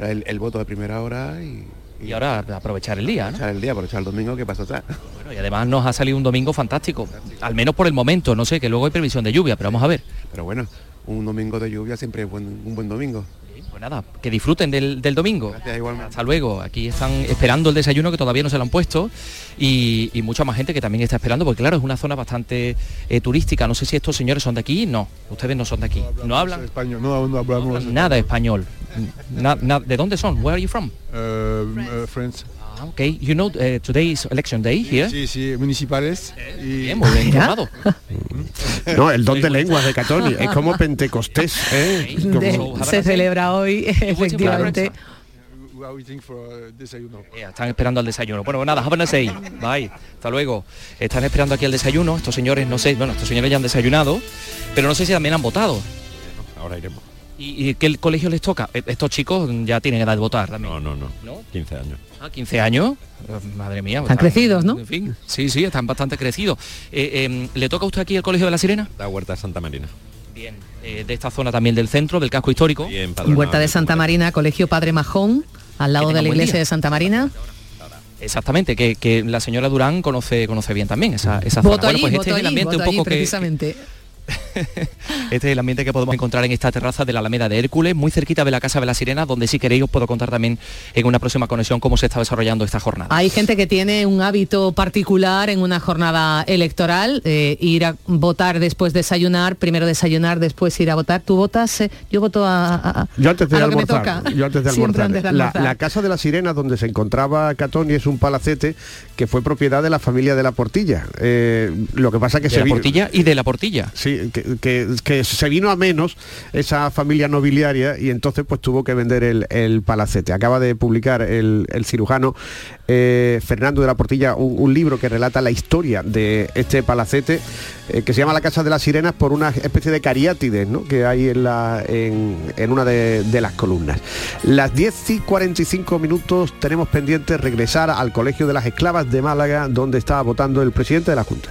el, el voto de primera hora y... Y ahora aprovechar el día, ¿no? Aprovechar el día, aprovechar el domingo que pasó atrás. Bueno, y además nos ha salido un domingo fantástico, al menos por el momento, no sé, que luego hay previsión de lluvia, pero vamos a ver. Pero bueno, un domingo de lluvia siempre es buen- un buen domingo. Pues nada, que disfruten del, del domingo. Gracias, igualmente. Hasta luego. Aquí están esperando el desayuno que todavía no se lo han puesto y, y mucha más gente que también está esperando, porque claro, es una zona bastante eh, turística. No sé si estos señores son de aquí. No, ustedes no son de aquí. No hablan español, no, no hablamos nada español. Na- na- ¿De dónde son? Where are you from? friends. Ah, ok. You know uh, today's election day here. Sí, sí, municipales. Y... Bien, muy bien informado. [LAUGHS] No, el don de lenguas de Catoni, es como Pentecostés, ¿eh? Como- De- se celebra hoy, [LAUGHS] efectivamente. We are waiting for uh, desayuno. Ya, Están esperando al desayuno. Bueno, nada, have a nice day. Bye. Hasta luego. Están esperando aquí al desayuno. Estos señores, no sé, bueno, estos señores ya han desayunado, pero no sé si también han votado. Ahora iremos. ¿Y, y qué colegio les toca? E- Estos chicos ya tienen edad de votar también. No, no, no. ¿No? 15 años. Ah, 15 años. Madre mía. Están crecidos, ¿no? En fin, sí, sí, están bastante crecidos. Eh, eh, ¿Le toca a usted aquí el Colegio de la Sirena? La Huerta de Santa Marina. Bien. Eh, de esta zona también del centro, del casco histórico. Huerta de Santa Marina, Colegio Padre Majón, al lado de la iglesia día. de Santa Marina. Exactamente, que, que la señora Durán conoce conoce bien también esa, esa zona. Voto Bueno, allí, pues este voto es el allí, ambiente un allí, poco que, precisamente. [LAUGHS] [LAUGHS] Este es el ambiente que podemos encontrar en esta terraza de la Alameda de Hércules, muy cerquita de la Casa de la Sirena, donde si queréis os puedo contar también en una próxima conexión cómo se está desarrollando esta jornada. Hay gente que tiene un hábito particular en una jornada electoral, eh, ir a votar después desayunar, primero desayunar, después ir a votar. ¿Tú votas? eh? Yo voto a, Yo antes de a lo que me almorzar, toca. yo antes de [LAUGHS] almorzar. antes de La, almorzar. la casa de la sirena donde se encontraba Catoni es un palacete que fue propiedad de la familia de la Portilla. Eh, lo que pasa que De se la Portilla y de la Portilla. Sí, que, que- se vino a menos esa familia nobiliaria y entonces pues tuvo que vender el, palacete. Acaba de publicar el, cirujano eh, Fernando de la Portilla un, libro que relata la historia de este palacete eh, que se llama La Casa de las Sirenas por una especie de cariátides ¿no? que hay en, la, en, una de, de las columnas. Las 10 y 45 minutos tenemos pendiente regresar al Colegio de las Esclavas de Málaga donde estaba votando el presidente de la Junta.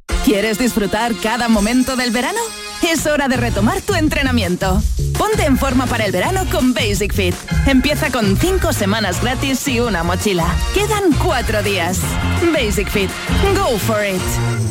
¿Quieres disfrutar cada momento del verano? Es hora de retomar tu entrenamiento. Ponte en forma para el verano con Basic Fit. Empieza con 5 semanas gratis y una mochila. Quedan 4 días. Basic Fit. Go for it.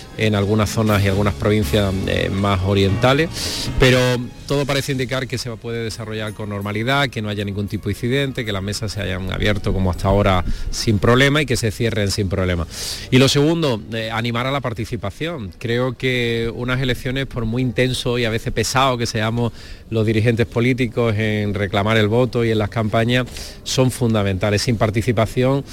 en algunas zonas y algunas provincias eh, más orientales, pero todo parece indicar que se puede desarrollar con normalidad, que no haya ningún tipo de incidente, que las mesas se hayan abierto como hasta ahora sin problema y que se cierren sin problema. Y lo segundo, eh, animar a la participación. Creo que unas elecciones, por muy intenso y a veces pesado que seamos los dirigentes políticos en reclamar el voto y en las campañas, son fundamentales. Sin participación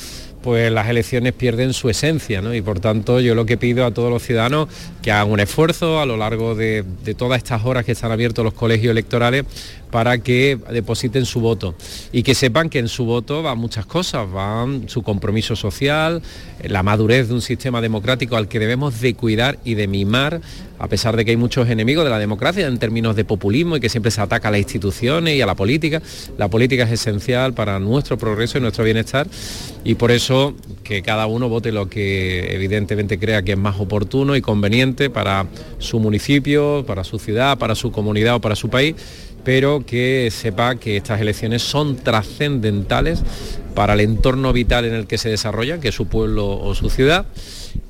pues las elecciones pierden su esencia, ¿no? Y por tanto yo lo que pido a todos los ciudadanos que hagan un esfuerzo a lo largo de, de todas estas horas que están abiertos los colegios electorales para que depositen su voto. Y que sepan que en su voto van muchas cosas, van su compromiso social, la madurez de un sistema democrático al que debemos de cuidar y de mimar, a pesar de que hay muchos enemigos de la democracia en términos de populismo y que siempre se ataca a las instituciones y a la política. La política es esencial para nuestro progreso y nuestro bienestar y por eso que cada uno vote lo que evidentemente crea que es más oportuno y conveniente para su municipio, para su ciudad, para su comunidad o para su país pero que sepa que estas elecciones son trascendentales para el entorno vital en el que se desarrollan, que es su pueblo o su ciudad,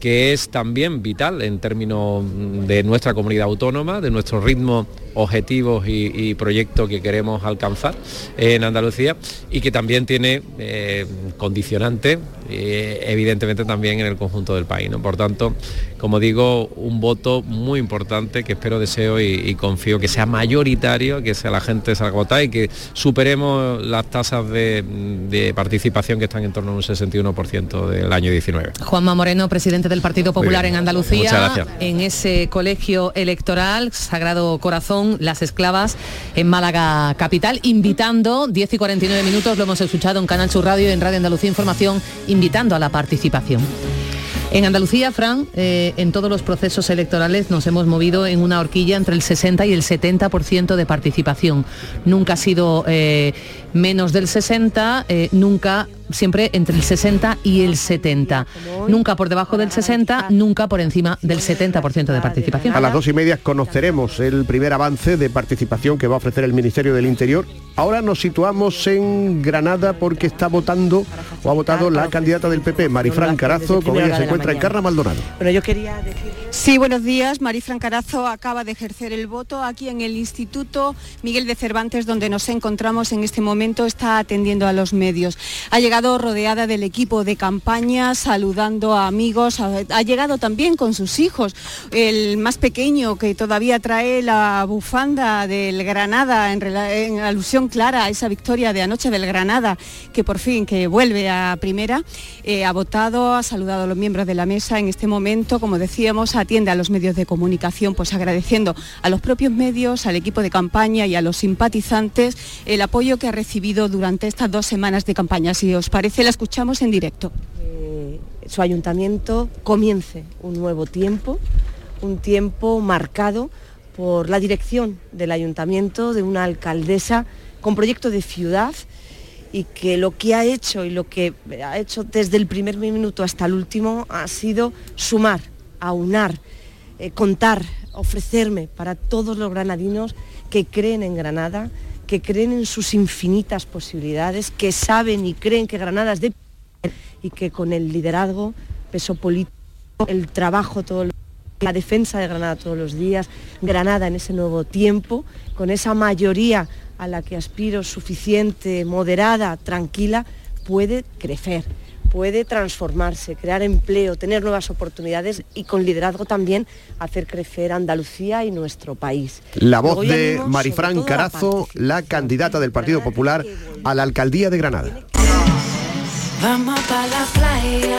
que es también vital en términos de nuestra comunidad autónoma, de nuestros ritmos, objetivos y, y proyectos que queremos alcanzar en Andalucía y que también tiene eh, condicionantes, eh, evidentemente también en el conjunto del país. ¿no? Por tanto, como digo, un voto muy importante que espero, deseo y, y confío que sea mayoritario, que sea la gente salga a votar y que superemos las tasas de, de participación que están en torno a un 61% del año 19. Juanma Moreno, presidente del Partido Popular en Andalucía, en ese colegio electoral, Sagrado Corazón, Las Esclavas, en Málaga Capital, invitando, 10 y 49 minutos, lo hemos escuchado en Canal Sur Radio y en Radio Andalucía Información, invitando a la participación. En Andalucía, Fran, eh, en todos los procesos electorales nos hemos movido en una horquilla entre el 60 y el 70% de participación. Nunca ha sido eh, menos del 60, eh, nunca siempre entre el 60 y el 70. Nunca por debajo del 60, nunca por encima del 70% de participación. A las dos y media conoceremos el primer avance de participación que va a ofrecer el Ministerio del Interior. Ahora nos situamos en Granada porque está votando o ha votado la candidata del PP, Marifran Carazo, con ella se encuentra en Carra Maldonado. Bueno, yo quería decir... Sí, buenos días. Marifran Carazo acaba de ejercer el voto aquí en el Instituto Miguel de Cervantes, donde nos encontramos en este momento. Está atendiendo a los medios. Ha llegado rodeada del equipo de campaña, saludando a amigos. Ha, llegado también con sus hijos. El más pequeño, que todavía trae la bufanda del Granada, en alusión clara a esa victoria de anoche del Granada, que por fin que vuelve a primera, eh, ha votado, ha saludado a los miembros de la mesa. En este momento, como decíamos, atiende a los medios de comunicación, pues agradeciendo a los propios medios, al equipo de campaña y a los simpatizantes el apoyo que ha recibido durante estas dos semanas de campaña. Si os parece, la escuchamos en directo. su ayuntamiento comience un nuevo tiempo, un tiempo marcado por la dirección del ayuntamiento, de una alcaldesa con proyecto de ciudad y que lo que ha hecho y lo que ha hecho desde el primer minuto hasta el último ha sido sumar, aunar, eh, contar, ofrecerme para todos los granadinos que creen en Granada, que creen en sus infinitas posibilidades, que saben y creen que Granada es de y que con el liderazgo, peso político, el trabajo todo lo- la defensa de Granada todos los días, Granada en ese nuevo tiempo, con esa mayoría a la que aspiro suficiente, moderada, tranquila, puede crecer, puede transformarse, crear empleo, tener nuevas oportunidades y con liderazgo también hacer crecer Andalucía y nuestro país. La voz de Marifran Carazo, la candidata del Partido Popular a la alcaldía de Granada. Vamos pa' la playa,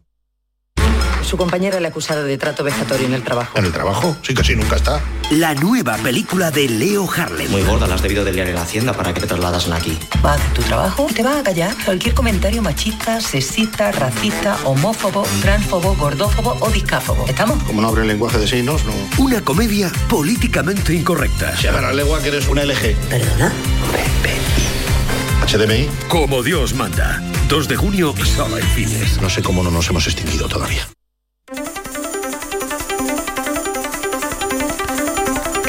Su compañera le ha acusado de trato vejatorio en el trabajo. ¿En el trabajo? Sí, casi nunca está. La nueva película de Leo Harlem. Muy gorda, la has debido de liar en la hacienda para que te trasladasen aquí. Va a hacer tu trabajo te va a callar cualquier comentario machista, sexista, racista, homófobo, transfobo, gordófobo o discáfobo. ¿Estamos? Como no abre el lenguaje de signos, no. Una comedia políticamente incorrecta. Se haga la lengua que eres una LG. ¿Perdona? HDMI. Como Dios manda. 2 de junio, solo en cines. No sé cómo no nos hemos extinguido todavía.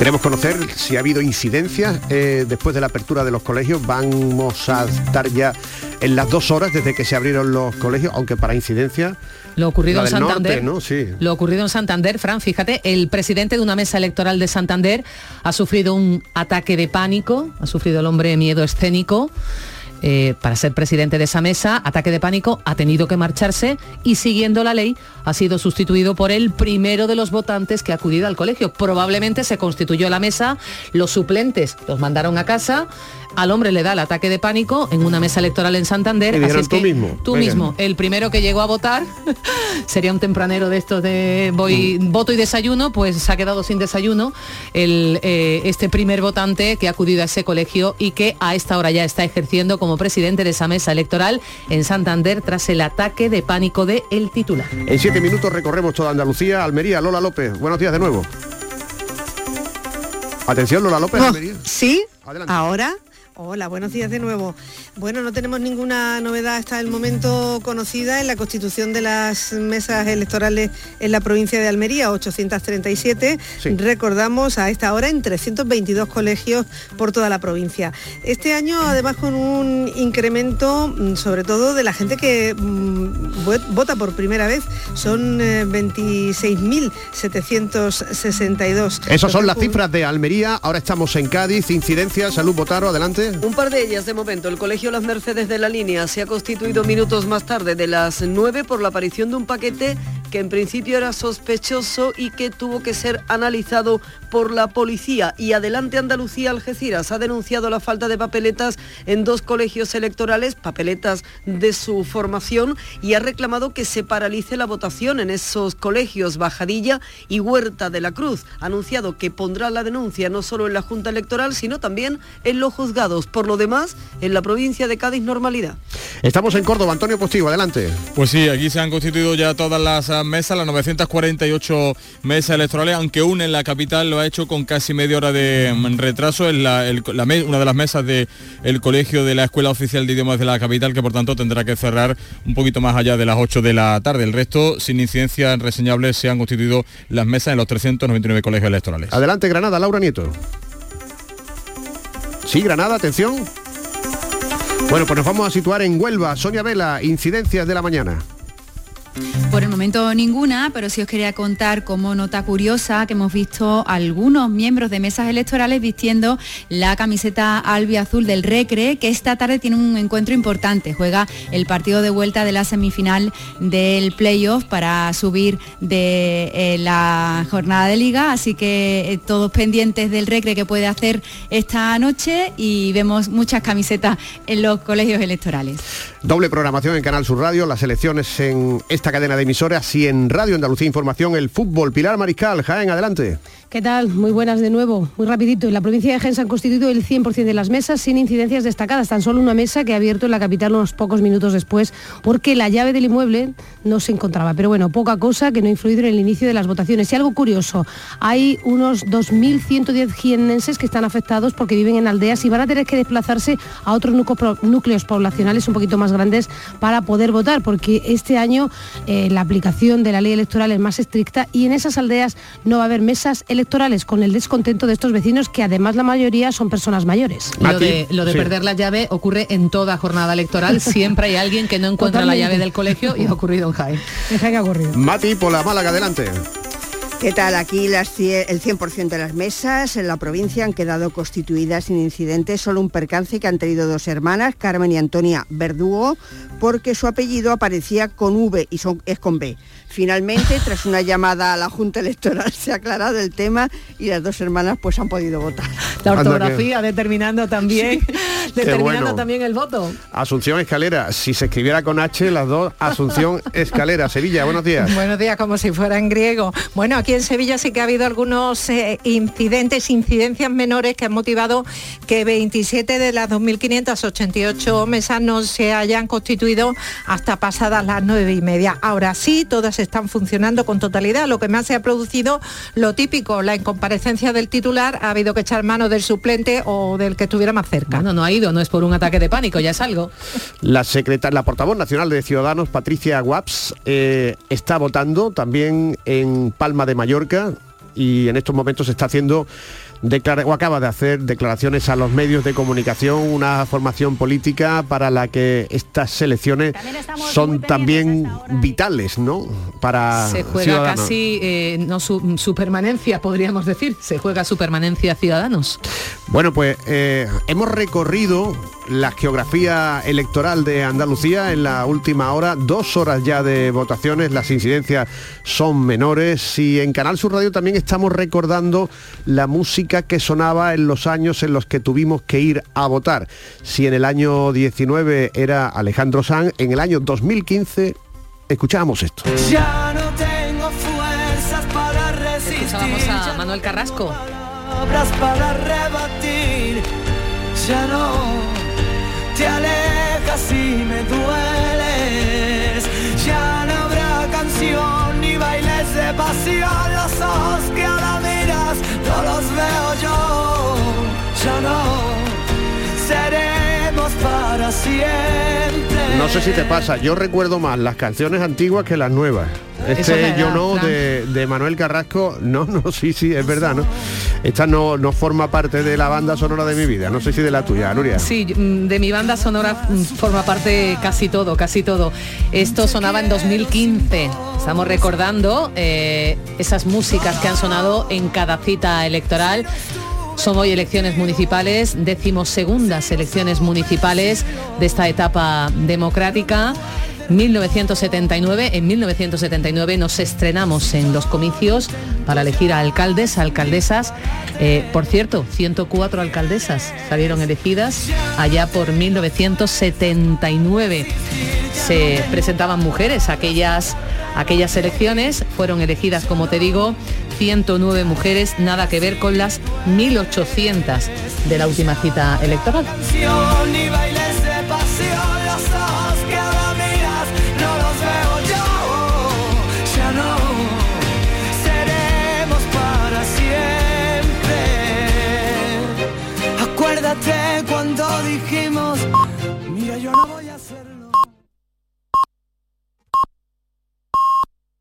Queremos conocer si ha habido incidencias eh, después de la apertura de los colegios. Vamos a estar ya en las dos horas desde que se abrieron los colegios, aunque para incidencias... Lo ocurrido en Santander. norte, ¿no? Sí. Lo ocurrido en Santander, Fran, fíjate, el presidente de una mesa electoral de Santander ha sufrido un ataque de pánico, ha sufrido el hombre miedo escénico. Eh, para ser presidente de esa mesa, ataque de pánico, ha tenido que marcharse y siguiendo la ley ha sido sustituido por el primero de los votantes que ha acudido al colegio. Probablemente se constituyó la mesa, los suplentes los mandaron a casa, al hombre le da el ataque de pánico en una mesa electoral en Santander. Así es "Tú que mismo, Tú venga". mismo, el primero que llegó a votar [LAUGHS] sería un tempranero de estos de voy Mm. voto y desayuno, pues se ha quedado sin desayuno el, eh, este primer votante que ha acudido a ese colegio y que a esta hora ya está ejerciendo como presidente de esa mesa electoral en Santander tras el ataque de pánico de el titular. En siete minutos recorremos toda Andalucía, Almería, Lola López. Buenos días de nuevo. Atención, Lola López, Oh, Almería. Sí, Adelante. ahora. Hola, buenos días de nuevo. Bueno, no tenemos ninguna novedad hasta el momento conocida en la constitución de las mesas electorales en la provincia de Almería, 837. Sí. Recordamos a esta hora en 322 colegios por toda la provincia. Este año además con un incremento mm, sobre todo de la gente que mm, vo- vota por primera vez. Son eh, 26.762. Esas son las cifras de Almería. Ahora estamos en Cádiz. Incidencia, salud, Botaro, adelante. Un par de ellas de momento. El Colegio Las Mercedes de la Línea se ha constituido minutos más tarde de las 9 por la aparición de un paquete que en principio era sospechoso y que tuvo que ser analizado por la policía. Y adelante Andalucía Algeciras ha denunciado la falta de papeletas en dos colegios electorales, papeletas de su formación, y ha reclamado que se paralice la votación en esos colegios Bajadilla y Huerta de la Cruz. Ha anunciado que pondrá la denuncia no solo en la Junta Electoral, sino también en los juzgados. Por lo demás, en la provincia de Cádiz, normalidad. Estamos en Córdoba. Antonio Postigo, adelante. Pues sí, aquí se han constituido ya todas las ah, mesas, las 948 mesas electorales, aunque una en la capital lo ha hecho con casi media hora de mm, retraso, es la- el- la me- una de las mesas del colegio de la Escuela Oficial de Idiomas de la capital, que por tanto tendrá que cerrar un poquito más allá de las 8 de la tarde. El resto, sin incidencias reseñables, se han constituido las mesas en los 399 colegios electorales. Adelante, Granada, Laura Nieto. Sí, Granada, atención. Bueno, pues nos vamos a situar en Huelva. Sonia Vela, incidencias de la mañana. Por el momento ninguna, pero sí os quería contar como nota curiosa que hemos visto algunos miembros de mesas electorales vistiendo la camiseta albiazul del Recre, que esta tarde tiene un encuentro importante. Juega el partido de vuelta de la semifinal del playoff para subir de eh, la jornada de liga, así que eh, todos pendientes del Recre que puede hacer esta noche y vemos muchas camisetas en los colegios electorales. Doble programación en Canal Sur Radio, las elecciones en esta cadena de emisoras y en Radio Andalucía Información, el fútbol. Pilar Mariscal, Jaén, adelante. ¿Qué tal? Muy buenas de nuevo. Muy rapidito. En la provincia de se han constituido el 100% de las mesas sin incidencias destacadas. Tan solo una mesa que ha abierto en la capital unos pocos minutos después porque la llave del inmueble no se encontraba. Pero bueno, poca cosa que no ha influido en el inicio de las votaciones. Y algo curioso, hay unos 2.110 jiennenses que están afectados porque viven en aldeas y van a tener que desplazarse a otros núcleos poblacionales un poquito más grandes para poder votar porque este año eh, la aplicación de la ley electoral es más estricta y en esas aldeas no va a haber mesas electorales con el descontento de estos vecinos que además la mayoría son personas mayores. Lo de, lo de perder la llave ocurre en toda jornada electoral. [LAUGHS] Siempre hay alguien que no encuentra la llave del colegio y ha ocurrido en Jaén. En Jaén ha ocurrido. Mati, por la Málaga, adelante. ¿Qué tal? Aquí las cie- el 100% de las mesas en la provincia han quedado constituidas sin incidentes, solo un percance que han tenido dos hermanas, Carmen y Antonia Verdugo, porque su apellido aparecía con V y son, es con B. Finalmente, tras una llamada a la Junta Electoral, se ha aclarado el tema y las dos hermanas pues han podido votar. La ortografía determinando también, [LAUGHS] determinando bueno. también el voto. Asunción Escalera, si se escribiera con H, las dos, Asunción [LAUGHS] Escalera, Sevilla, buenos días. Buenos días, como si fuera en griego. Bueno, aquí en Sevilla sí que ha habido algunos eh, incidentes, incidencias menores que han motivado que 27 de las 2.588 mesas no se hayan constituido hasta pasadas las nueve y media. Ahora sí, todas están funcionando con totalidad. Lo que más se ha producido, lo típico, la incomparecencia del titular, ha habido que echar mano del suplente o del que estuviera más cerca. Bueno, no ha ido, no es por un ataque de pánico, ya es algo. La secretaria, la portavoz nacional de Ciudadanos, Patricia Guaps, eh, está votando también en Palma de Mallorca y en estos momentos está haciendo declara- o acaba de hacer declaraciones a los medios de comunicación, una formación política para la que estas elecciones son también vitales, ¿no? Para Se juega Ciudadanos. casi, eh, no su, su permanencia, podríamos decir, se juega su permanencia Ciudadanos. Bueno, pues eh, hemos recorrido la geografía electoral de Andalucía en la última hora, dos horas ya de votaciones, las incidencias son menores y en Canal Sur Radio también estamos recordando la música que sonaba en los años en los que tuvimos que ir a votar. Si en el año 19 era Alejandro Sanz, en el año 2015 escuchábamos esto. Ya no tengo fuerzas para resistir. Escuchábamos a Manuel Carrasco. Palabras para rebatir. Ya no te alejas y me dueles. Ya no habrá canción ni bailes de pasión. Los ojos que ahora miras no los veo yo. Ya no seremos para siempre. No sé si te pasa, yo recuerdo más las canciones antiguas que las nuevas. Este yo no de, de Manuel Carrasco, no, no, sí, sí, es verdad, ¿no? Esta no, no forma parte de la banda sonora de mi vida, no sé si de la tuya, Nuria. Sí, mm, de mi banda sonora mm, forma parte casi todo, casi todo. Esto sonaba en 2015. Estamos recordando eh, esas músicas que han sonado en cada cita electoral. Son hoy elecciones municipales, decimosegundas elecciones municipales de esta etapa democrática. 1979, en 1979 nos estrenamos en los comicios para elegir a alcaldes, alcaldesas. Eh, por cierto, 104 alcaldesas salieron elegidas allá por 1979. Se presentaban mujeres, aquellas, aquellas elecciones fueron elegidas, como te digo, 109 mujeres, nada que ver con las 1800 de la última cita electoral. cuando dijimos